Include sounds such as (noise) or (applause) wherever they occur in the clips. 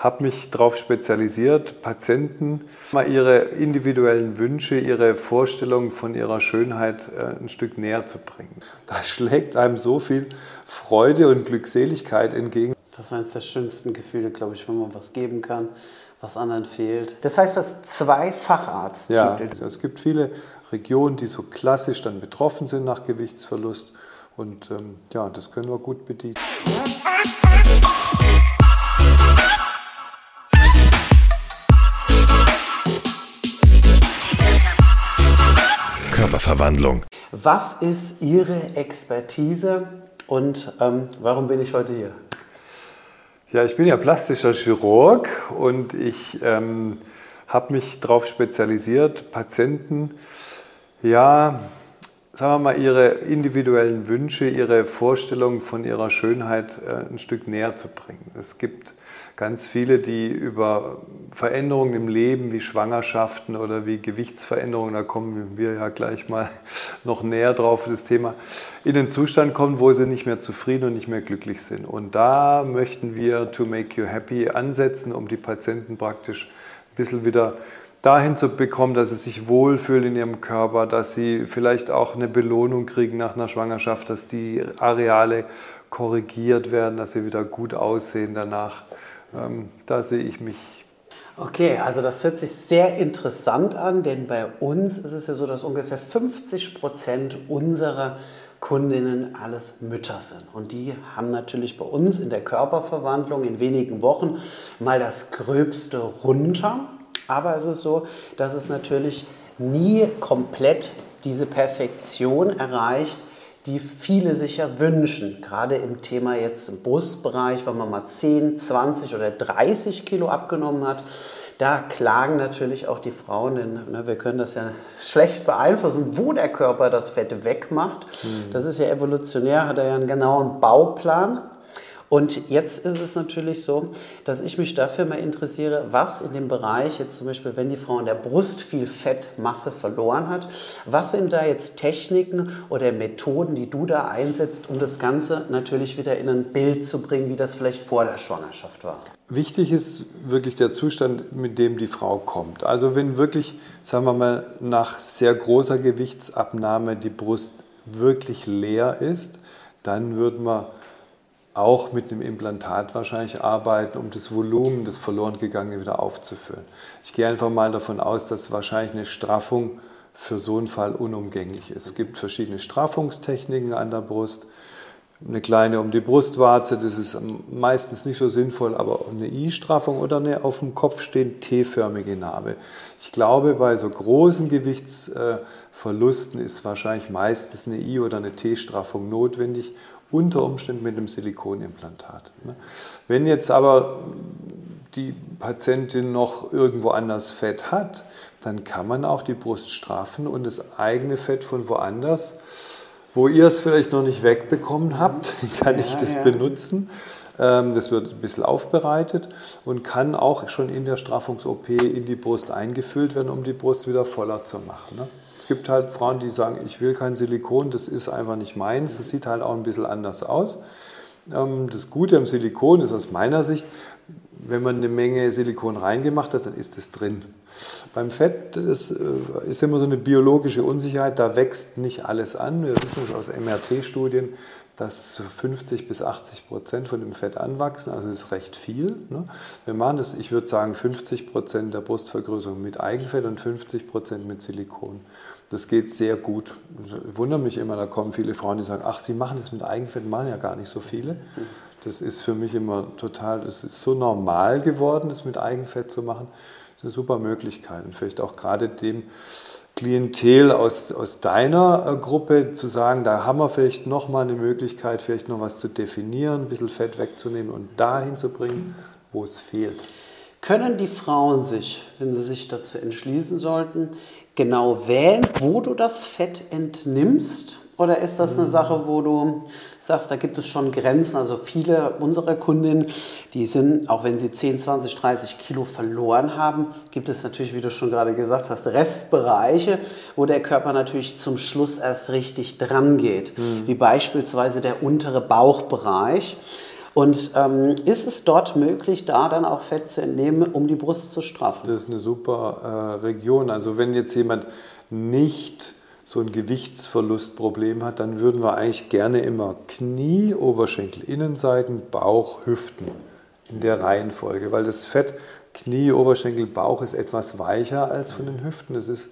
habe mich darauf spezialisiert, Patienten mal ihre individuellen Wünsche, ihre Vorstellungen von ihrer Schönheit äh, ein Stück näher zu bringen. Da schlägt einem so viel Freude und Glückseligkeit entgegen. Das ist eines der schönsten Gefühle, glaube ich, wenn man was geben kann, was anderen fehlt. Das heißt, das zwei Facharzttitel. Ja, also es gibt viele Regionen, die so klassisch dann betroffen sind nach Gewichtsverlust. Und ähm, ja, das können wir gut bedienen. Körperverwandlung. Was ist Ihre Expertise und ähm, warum bin ich heute hier? Ja, ich bin ja plastischer Chirurg und ich ähm, habe mich darauf spezialisiert, Patienten, ja, sagen wir mal, ihre individuellen Wünsche, ihre Vorstellungen von ihrer Schönheit äh, ein Stück näher zu bringen. Es gibt ganz viele, die über Veränderungen im Leben wie Schwangerschaften oder wie Gewichtsveränderungen, da kommen wir ja gleich mal (laughs) noch näher drauf das Thema, in den Zustand kommen, wo sie nicht mehr zufrieden und nicht mehr glücklich sind. Und da möchten wir To Make You Happy ansetzen, um die Patienten praktisch ein bisschen wieder dahin zu bekommen, dass sie sich wohlfühlen in ihrem Körper, dass sie vielleicht auch eine Belohnung kriegen nach einer Schwangerschaft, dass die Areale korrigiert werden, dass sie wieder gut aussehen danach. Ähm, da sehe ich mich. Okay, also das hört sich sehr interessant an, denn bei uns ist es ja so, dass ungefähr 50 Prozent unserer Kundinnen alles Mütter sind. Und die haben natürlich bei uns in der Körperverwandlung in wenigen Wochen mal das Gröbste runter. Aber es ist so, dass es natürlich nie komplett diese Perfektion erreicht, die viele sich ja wünschen. Gerade im Thema jetzt im Brustbereich, wenn man mal 10, 20 oder 30 Kilo abgenommen hat, da klagen natürlich auch die Frauen, denn ne, wir können das ja schlecht beeinflussen, wo der Körper das Fett wegmacht. Mhm. Das ist ja evolutionär, hat er ja einen genauen Bauplan. Und jetzt ist es natürlich so, dass ich mich dafür mal interessiere, was in dem Bereich, jetzt zum Beispiel, wenn die Frau in der Brust viel Fettmasse verloren hat, was sind da jetzt Techniken oder Methoden, die du da einsetzt, um das Ganze natürlich wieder in ein Bild zu bringen, wie das vielleicht vor der Schwangerschaft war? Wichtig ist wirklich der Zustand, mit dem die Frau kommt. Also wenn wirklich, sagen wir mal, nach sehr großer Gewichtsabnahme die Brust wirklich leer ist, dann würden wir auch mit einem Implantat wahrscheinlich arbeiten, um das Volumen, das verloren gegangene wieder aufzufüllen. Ich gehe einfach mal davon aus, dass wahrscheinlich eine Straffung für so einen Fall unumgänglich ist. Es gibt verschiedene Straffungstechniken an der Brust. Eine kleine um die Brustwarze, das ist meistens nicht so sinnvoll, aber eine I-Straffung oder eine auf dem Kopf stehend T-förmige Narbe. Ich glaube, bei so großen Gewichtsverlusten ist wahrscheinlich meistens eine I- oder eine T-Straffung notwendig, unter Umständen mit einem Silikonimplantat. Ne? Wenn jetzt aber die Patientin noch irgendwo anders Fett hat, dann kann man auch die Brust straffen und das eigene Fett von woanders, wo ihr es vielleicht noch nicht wegbekommen habt, (laughs) kann ja, ich das ja. benutzen. Ähm, das wird ein bisschen aufbereitet und kann auch schon in der Straffungs-OP in die Brust eingefüllt werden, um die Brust wieder voller zu machen. Ne? Es gibt halt Frauen, die sagen, ich will kein Silikon, das ist einfach nicht meins. Das sieht halt auch ein bisschen anders aus. Ähm, das Gute am Silikon ist aus meiner Sicht, wenn man eine Menge Silikon reingemacht hat, dann ist es drin. Beim Fett das äh, ist immer so eine biologische Unsicherheit, da wächst nicht alles an. Wir wissen es aus MRT-Studien, dass 50 bis 80 Prozent von dem Fett anwachsen, also ist recht viel. Ne? Wir machen das, ich würde sagen, 50 Prozent der Brustvergrößerung mit Eigenfett und 50 Prozent mit Silikon. Das geht sehr gut. Ich wundere mich immer, da kommen viele Frauen, die sagen, ach, Sie machen das mit Eigenfett, machen ja gar nicht so viele. Das ist für mich immer total, das ist so normal geworden, das mit Eigenfett zu machen. Das ist eine super Möglichkeit und vielleicht auch gerade dem Klientel aus, aus deiner äh, Gruppe zu sagen, da haben wir vielleicht nochmal eine Möglichkeit, vielleicht noch was zu definieren, ein bisschen Fett wegzunehmen und dahin zu bringen, wo es fehlt. Können die Frauen sich, wenn sie sich dazu entschließen sollten, genau wählen, wo du das Fett entnimmst? Oder ist das eine Sache, wo du sagst, da gibt es schon Grenzen? Also viele unserer Kundinnen, die sind, auch wenn sie 10, 20, 30 Kilo verloren haben, gibt es natürlich, wie du schon gerade gesagt hast, Restbereiche, wo der Körper natürlich zum Schluss erst richtig dran geht. Mhm. Wie beispielsweise der untere Bauchbereich. Und ähm, ist es dort möglich, da dann auch Fett zu entnehmen, um die Brust zu straffen? Das ist eine super äh, Region. Also wenn jetzt jemand nicht so ein Gewichtsverlustproblem hat, dann würden wir eigentlich gerne immer Knie, Oberschenkel, Innenseiten, Bauch, Hüften in der Reihenfolge, weil das Fett Knie, Oberschenkel, Bauch ist etwas weicher als von den Hüften. Das ist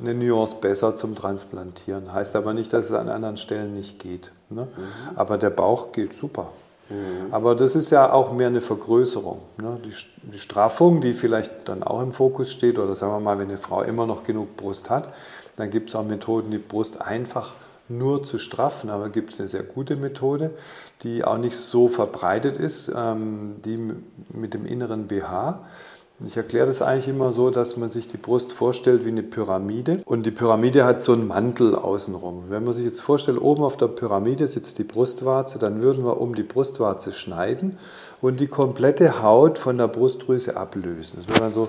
eine Nuance besser zum Transplantieren. Heißt aber nicht, dass es an anderen Stellen nicht geht. Ne? Mhm. Aber der Bauch geht super. Mhm. Aber das ist ja auch mehr eine Vergrößerung. Ne? Die, die, Straffung, die vielleicht dann auch im Fokus steht, oder sagen wir mal, wenn eine Frau immer noch genug Brust hat, dann gibt es auch Methoden, die Brust einfach nur zu straffen. Aber gibt es eine sehr gute Methode, die auch nicht so verbreitet ist, ähm, die mit dem inneren BH. Ich erkläre das eigentlich immer so, dass man sich die Brust vorstellt wie eine Pyramide und die Pyramide hat so einen Mantel außenrum. Wenn man sich jetzt vorstellt, oben auf der Pyramide sitzt die Brustwarze, dann würden wir um die Brustwarze schneiden und die komplette Haut von der Brustdrüse ablösen. Das wird dann so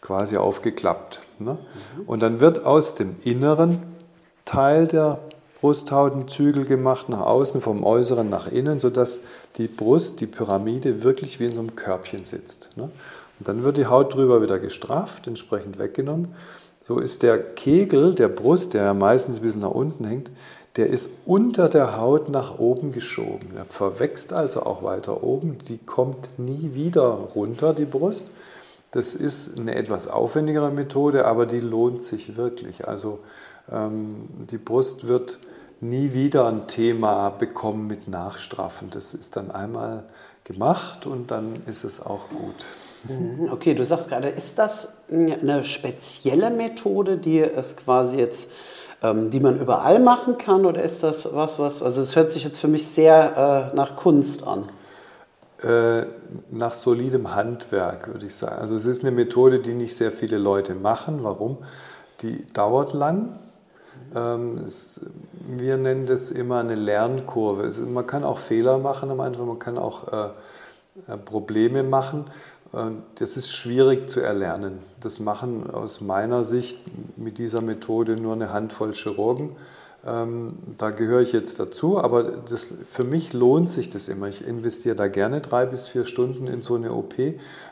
quasi aufgeklappt. Ne? Und dann wird aus dem inneren Teil der Brusthaut ein Zügel gemacht nach außen, vom Äußeren nach innen, sodass die Brust, die Pyramide wirklich wie in so einem Körbchen sitzt. Ne? Und dann wird die Haut drüber wieder gestrafft, entsprechend weggenommen. So ist der Kegel der Brust, der ja meistens ein bisschen nach unten hängt, der ist unter der Haut nach oben geschoben. Der verwächst also auch weiter oben. Die kommt nie wieder runter, die Brust. Das ist eine etwas aufwendigere Methode, aber die lohnt sich wirklich. Also ähm, die Brust wird nie wieder ein Thema bekommen mit Nachstraffen. Das ist dann einmal gemacht und dann ist es auch gut. Mhm. Okay, du sagst gerade, ist das eine spezielle Methode, die es quasi jetzt, ähm, die man überall machen kann, oder ist das was, was, also es hört sich jetzt für mich sehr äh, nach Kunst an? Äh, nach solidem Handwerk, würde ich sagen. Also es ist eine Methode, die nicht sehr viele Leute machen. Warum? Die dauert lang. Ähm, wir nennen das immer eine Lernkurve. Man kann auch Fehler machen am Anfang, man kann auch äh, äh Probleme machen. Das ist schwierig zu erlernen. Das machen aus meiner Sicht mit dieser Methode nur eine Handvoll Chirurgen. Ähm, da gehöre ich jetzt dazu, aber das, für mich lohnt sich das immer. Ich investiere da gerne drei bis vier Stunden in so eine OP,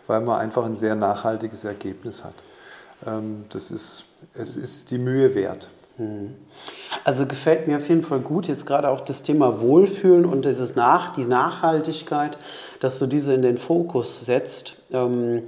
weil man einfach ein sehr nachhaltiges Ergebnis hat. Ähm, das ist, es ist die Mühe wert. Hm. Also gefällt mir auf jeden Fall gut, jetzt gerade auch das Thema Wohlfühlen und dieses Nach, die Nachhaltigkeit, dass du diese in den Fokus setzt. Ähm,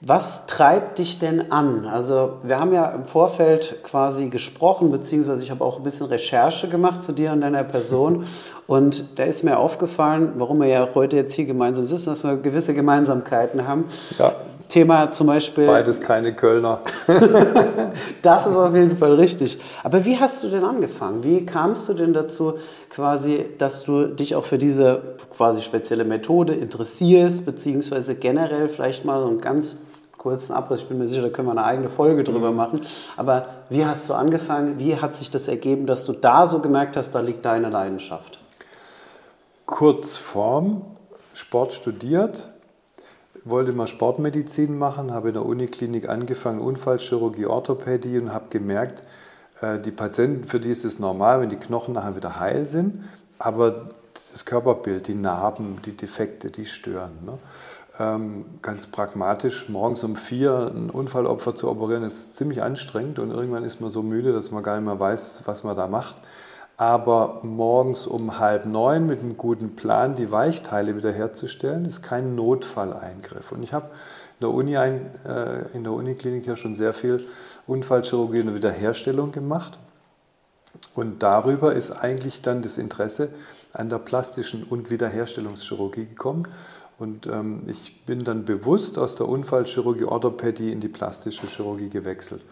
was treibt dich denn an? Also wir haben ja im Vorfeld quasi gesprochen, beziehungsweise ich habe auch ein bisschen Recherche gemacht zu dir und deiner Person. (laughs) Und da ist mir aufgefallen, warum wir ja heute jetzt hier gemeinsam sitzen, dass wir gewisse Gemeinsamkeiten haben. Ja. Thema zum Beispiel. Beides keine Kölner. (laughs) das ist auf jeden Fall richtig. Aber wie hast du denn angefangen? Wie kamst du denn dazu, quasi, dass du dich auch für diese quasi spezielle Methode interessierst, beziehungsweise generell vielleicht mal so einen ganz kurzen Abriss? Ich bin mir sicher, da können wir eine eigene Folge drüber mhm. machen. Aber wie hast du angefangen? Wie hat sich das ergeben, dass du da so gemerkt hast, da liegt deine Leidenschaft? Kurzform, Sport studiert, wollte mal Sportmedizin machen, habe in der Uniklinik angefangen, Unfallchirurgie, Orthopädie und habe gemerkt, äh, die Patienten, für die ist es normal, wenn die Knochen nachher wieder heil sind, aber das Körperbild, die Narben, die Defekte, die stören. Ne? Ähm, ganz pragmatisch, morgens um vier ein Unfallopfer zu operieren, ist ziemlich anstrengend und irgendwann ist man so müde, dass man gar nicht mehr weiß, was man da macht aber morgens um halb neun mit einem guten Plan die Weichteile wiederherzustellen, ist kein Notfalleingriff. Und ich habe in der Uni ein, äh, in der Uniklinik ja schon sehr viel Unfallchirurgie und Wiederherstellung gemacht. Und darüber ist eigentlich dann das Interesse an der plastischen und Wiederherstellungschirurgie gekommen. Und ähm, ich bin dann bewusst aus der Unfallchirurgie Orthopädie in die plastische Chirurgie gewechselt.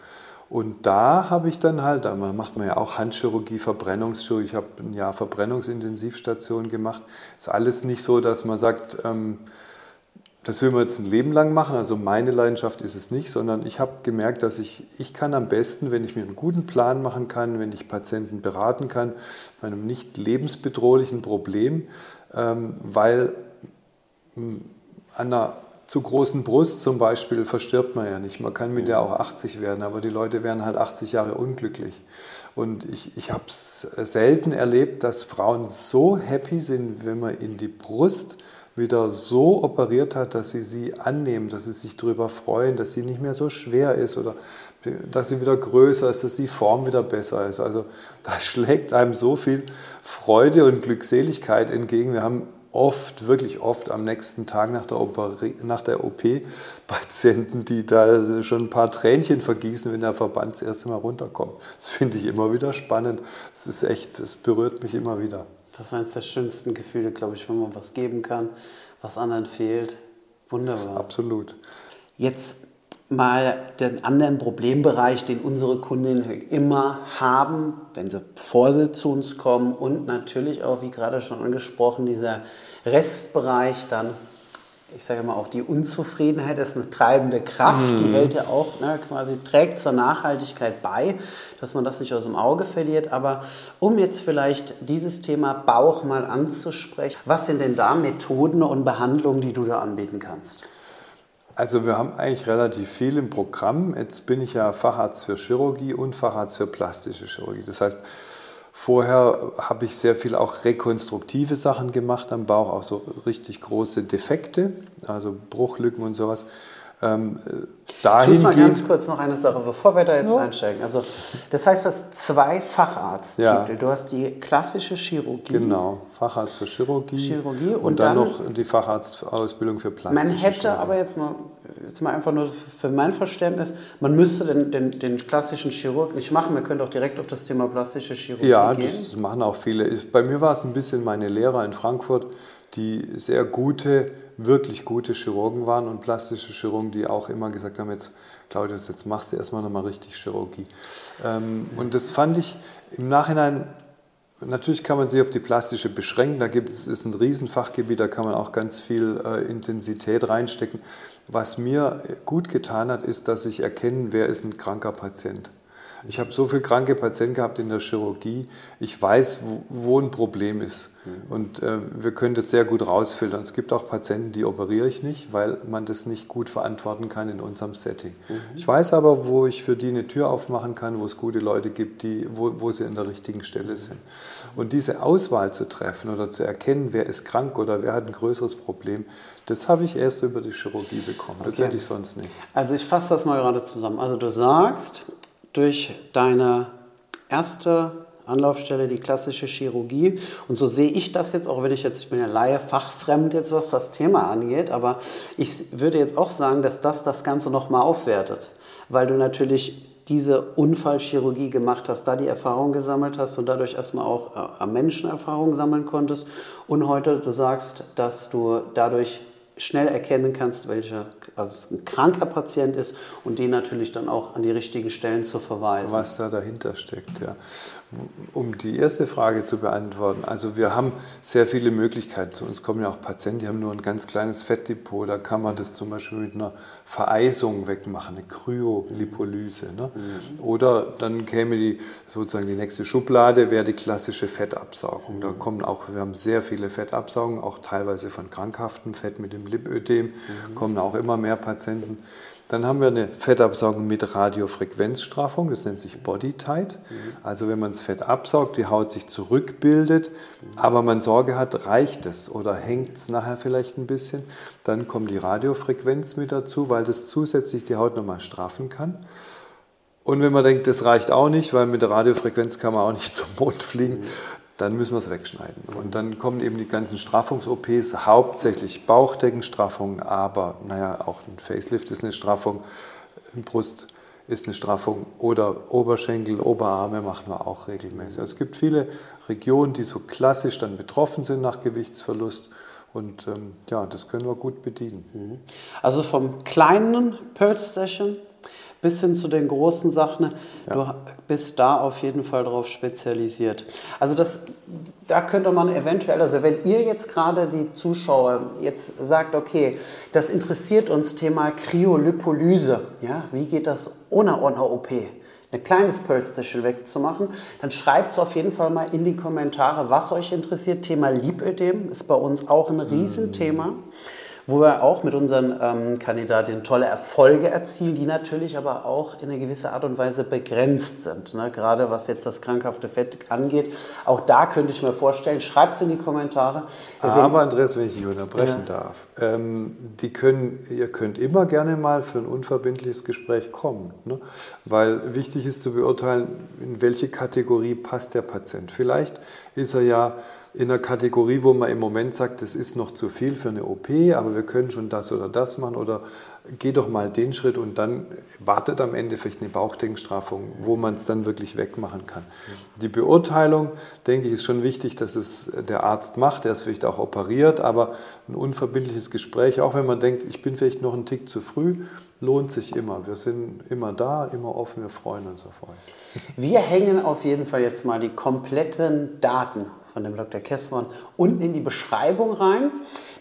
Und da habe ich dann halt, da macht man ja auch Handchirurgie, Verbrennungschirurgie, ich habe ein Jahr Verbrennungsintensivstation gemacht. Ist alles nicht so, dass man sagt, ähm, das will man jetzt ein Leben lang machen. Also meine Leidenschaft ist es nicht, sondern ich habe gemerkt, dass ich, ich kann am besten, wenn ich mir einen guten Plan machen kann, wenn ich Patienten beraten kann, bei einem nicht lebensbedrohlichen Problem, ähm, weil an einer zu großen Brust zum Beispiel verstirbt man ja nicht. Man kann mit der auch 80 werden, aber die Leute werden halt 80 Jahre unglücklich. Und ich, ich habe es selten erlebt, dass Frauen so happy sind, wenn man in die Brust wieder so operiert hat, dass sie sie annehmen, dass sie sich darüber freuen, dass sie nicht mehr so schwer ist oder dass sie wieder größer ist, dass die Form wieder besser ist. Also (laughs) da schlägt einem so viel Freude und Glückseligkeit entgegen. Wir haben oft, wirklich oft am nächsten Tag nach der, nach der OP Patienten, die da schon ein paar Tränchen vergießen, wenn der Verband das erste Mal runterkommt. Das finde ich immer wieder spannend. Es ist echt, es berührt mich immer wieder. Das ist eines der schönsten Gefühle, glaube ich, wenn man was geben kann, was anderen fehlt. Wunderbar. Absolut. Jetzt mal den anderen Problembereich, den unsere Kundinnen immer haben, wenn sie vor sie zu uns kommen und natürlich auch, wie gerade schon angesprochen, dieser Restbereich dann, ich sage mal auch die Unzufriedenheit ist eine treibende Kraft, mhm. die hält ja auch ne, quasi, trägt zur Nachhaltigkeit bei, dass man das nicht aus dem Auge verliert. Aber um jetzt vielleicht dieses Thema Bauch mal anzusprechen, was sind denn da Methoden und Behandlungen, die du da anbieten kannst? Also wir haben eigentlich relativ viel im Programm. Jetzt bin ich ja Facharzt für Chirurgie und Facharzt für plastische Chirurgie. Das heißt, vorher habe ich sehr viel auch rekonstruktive Sachen gemacht am Bauch, auch so richtig große Defekte, also Bruchlücken und sowas. Ähm, dahin ich muss mal ganz kurz noch eine Sache, bevor wir da jetzt ja. einsteigen. Also, das heißt, du hast zwei Facharzttitel. Ja. Du hast die klassische Chirurgie. Genau, Facharzt für Chirurgie. Chirurgie und, und dann, dann, noch die Facharztausbildung für Plastik. Man hätte Chirurgie. aber jetzt mal, jetzt mal einfach nur für mein Verständnis, man müsste den, den, den klassischen Chirurg nicht machen. Wir können doch direkt auf das Thema plastische Chirurgie ja, gehen. Ja, das machen auch viele. Bei mir war es ein bisschen meine Lehrer in Frankfurt, die sehr gute wirklich gute Chirurgen waren und plastische Chirurgen, die auch immer gesagt haben, jetzt Claudius, jetzt machst du erstmal nochmal richtig Chirurgie. Ähm, und das fand ich im Nachhinein, natürlich kann man sich auf die plastische beschränken, da gibt es ist ein Riesenfachgebiet, da kann man auch ganz viel äh, Intensität reinstecken. Was mir gut getan hat, ist, dass ich erkenne, wer ist ein kranker Patient. Ich habe so viele kranke Patienten gehabt in der Chirurgie. Ich weiß, wo, wo ein Problem ist. Mhm. Und äh, wir können das sehr gut rausfiltern. Es gibt auch Patienten, die operiere ich nicht, weil man das nicht gut verantworten kann in unserem Setting. Mhm. Ich weiß aber, wo ich für die eine Tür aufmachen kann, wo es gute Leute gibt, die, wo, wo sie an der richtigen Stelle sind. Und diese Auswahl zu treffen oder zu erkennen, wer ist krank oder wer hat ein größeres Problem, das habe ich erst über die Chirurgie bekommen. Das okay. hätte ich sonst nicht. Also ich fasse das mal gerade zusammen. Also du sagst, durch deine erste Anlaufstelle, die klassische Chirurgie. Und so sehe ich das jetzt, auch wenn ich jetzt, ich bin ja Laie, fachfremd jetzt, was das Thema angeht, aber ich würde jetzt auch sagen, dass das das Ganze nochmal aufwertet, weil du natürlich diese Unfallchirurgie gemacht hast, da die Erfahrung gesammelt hast und dadurch erstmal auch äh, am Menschen Erfahrung sammeln konntest. Und heute du sagst, dass du dadurch schnell erkennen kannst, welcher also ein kranker Patient ist und den natürlich dann auch an die richtigen Stellen zu verweisen. Was da dahinter steckt, ja. Um die erste Frage zu beantworten, also wir haben sehr viele Möglichkeiten. Zu uns kommen ja auch Patienten, die haben nur ein ganz kleines Fettdepot, da kann man das zum Beispiel mit einer Vereisung wegmachen, eine Kryolipolyse. Ne? Mhm. Oder dann käme die sozusagen die nächste Schublade, wäre die klassische Fettabsaugung. Da kommen auch, wir haben sehr viele Fettabsaugungen, auch teilweise von krankhaftem Fett mit dem Lipödem, mhm. kommen auch immer mehr Patienten. Dann haben wir eine Fettabsaugung mit Radiofrequenzstraffung, das nennt sich Body Tight. Also wenn man das Fett absaugt, die Haut sich zurückbildet, aber man Sorge hat, reicht es oder hängt es nachher vielleicht ein bisschen, dann kommt die Radiofrequenz mit dazu, weil das zusätzlich die Haut nochmal straffen kann. Und wenn man denkt, das reicht auch nicht, weil mit der Radiofrequenz kann man auch nicht (laughs) zum Mond fliegen, dann müssen wir es wegschneiden. Und dann kommen eben die ganzen Straffungs-OPs, hauptsächlich Bauchdeckenstraffung, aber naja, auch ein Facelift ist eine Straffung, eine Brust ist eine Straffung oder Oberschenkel, Oberarme machen wir auch regelmäßig. Also es gibt viele Regionen, die so klassisch dann betroffen sind nach Gewichtsverlust. Und ähm, ja, das können wir gut bedienen. Mhm. Also vom kleinen Pulse Session bis hin zu den großen Sachen. Ja. Du bist da auf jeden Fall drauf spezialisiert. Also das, da könnte man eventuell, also wenn ihr jetzt gerade die Zuschauer jetzt sagt, okay, das interessiert uns Thema Kryolipolyse, ja, wie geht das ohne, ohne OP? ein kleines Pölsterchen wegzumachen, dann schreibt es auf jeden Fall mal in die Kommentare, was euch interessiert. Thema Lipödem ist bei uns auch ein Riesenthema. Wo wir auch mit unseren ähm, Kandidatinnen tolle Erfolge erzielen, die natürlich aber auch in einer gewisser Art und Weise begrenzt sind. Ne? Gerade was jetzt das krankhafte Fett angeht. Auch da könnte ich mir vorstellen, schreibt es in die Kommentare. Aber Andreas, wenn ich dich unterbrechen ja. darf, ähm, die können, ihr könnt immer gerne mal für ein unverbindliches Gespräch kommen. Ne? Weil wichtig ist zu beurteilen, in welche Kategorie passt der Patient. Vielleicht ist er ja in einer Kategorie, wo man im Moment sagt, das ist noch zu viel für eine OP, aber wir können schon das oder das machen oder geh doch mal den Schritt und dann wartet am Ende vielleicht eine Bauchdenkstraffung, wo man es dann wirklich wegmachen kann. Die Beurteilung, denke ich, ist schon wichtig, dass es der Arzt macht, der es vielleicht auch operiert, aber ein unverbindliches Gespräch, auch wenn man denkt, ich bin vielleicht noch einen Tick zu früh, lohnt sich immer. Wir sind immer da, immer offen, wir freuen uns auf euch. Wir hängen auf jeden Fall jetzt mal die kompletten Daten von dem Dr. Kessmann unten in die Beschreibung rein.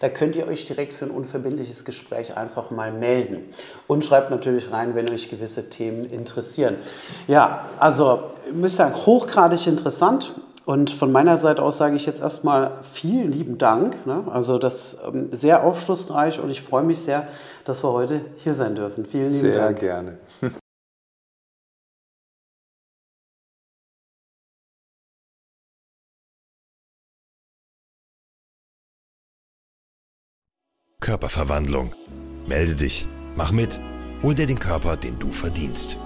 Da könnt ihr euch direkt für ein unverbindliches Gespräch einfach mal melden. Und schreibt natürlich rein, wenn euch gewisse Themen interessieren. Ja, also müsst ihr hochgradig interessant. Und von meiner Seite aus sage ich jetzt erstmal vielen lieben Dank. Ne? Also das ist ähm, sehr aufschlussreich und ich freue mich sehr, dass wir heute hier sein dürfen. Vielen lieben sehr Dank. Sehr gerne. Körperverwandlung. Melde dich, mach mit, hol dir den Körper, den du verdienst.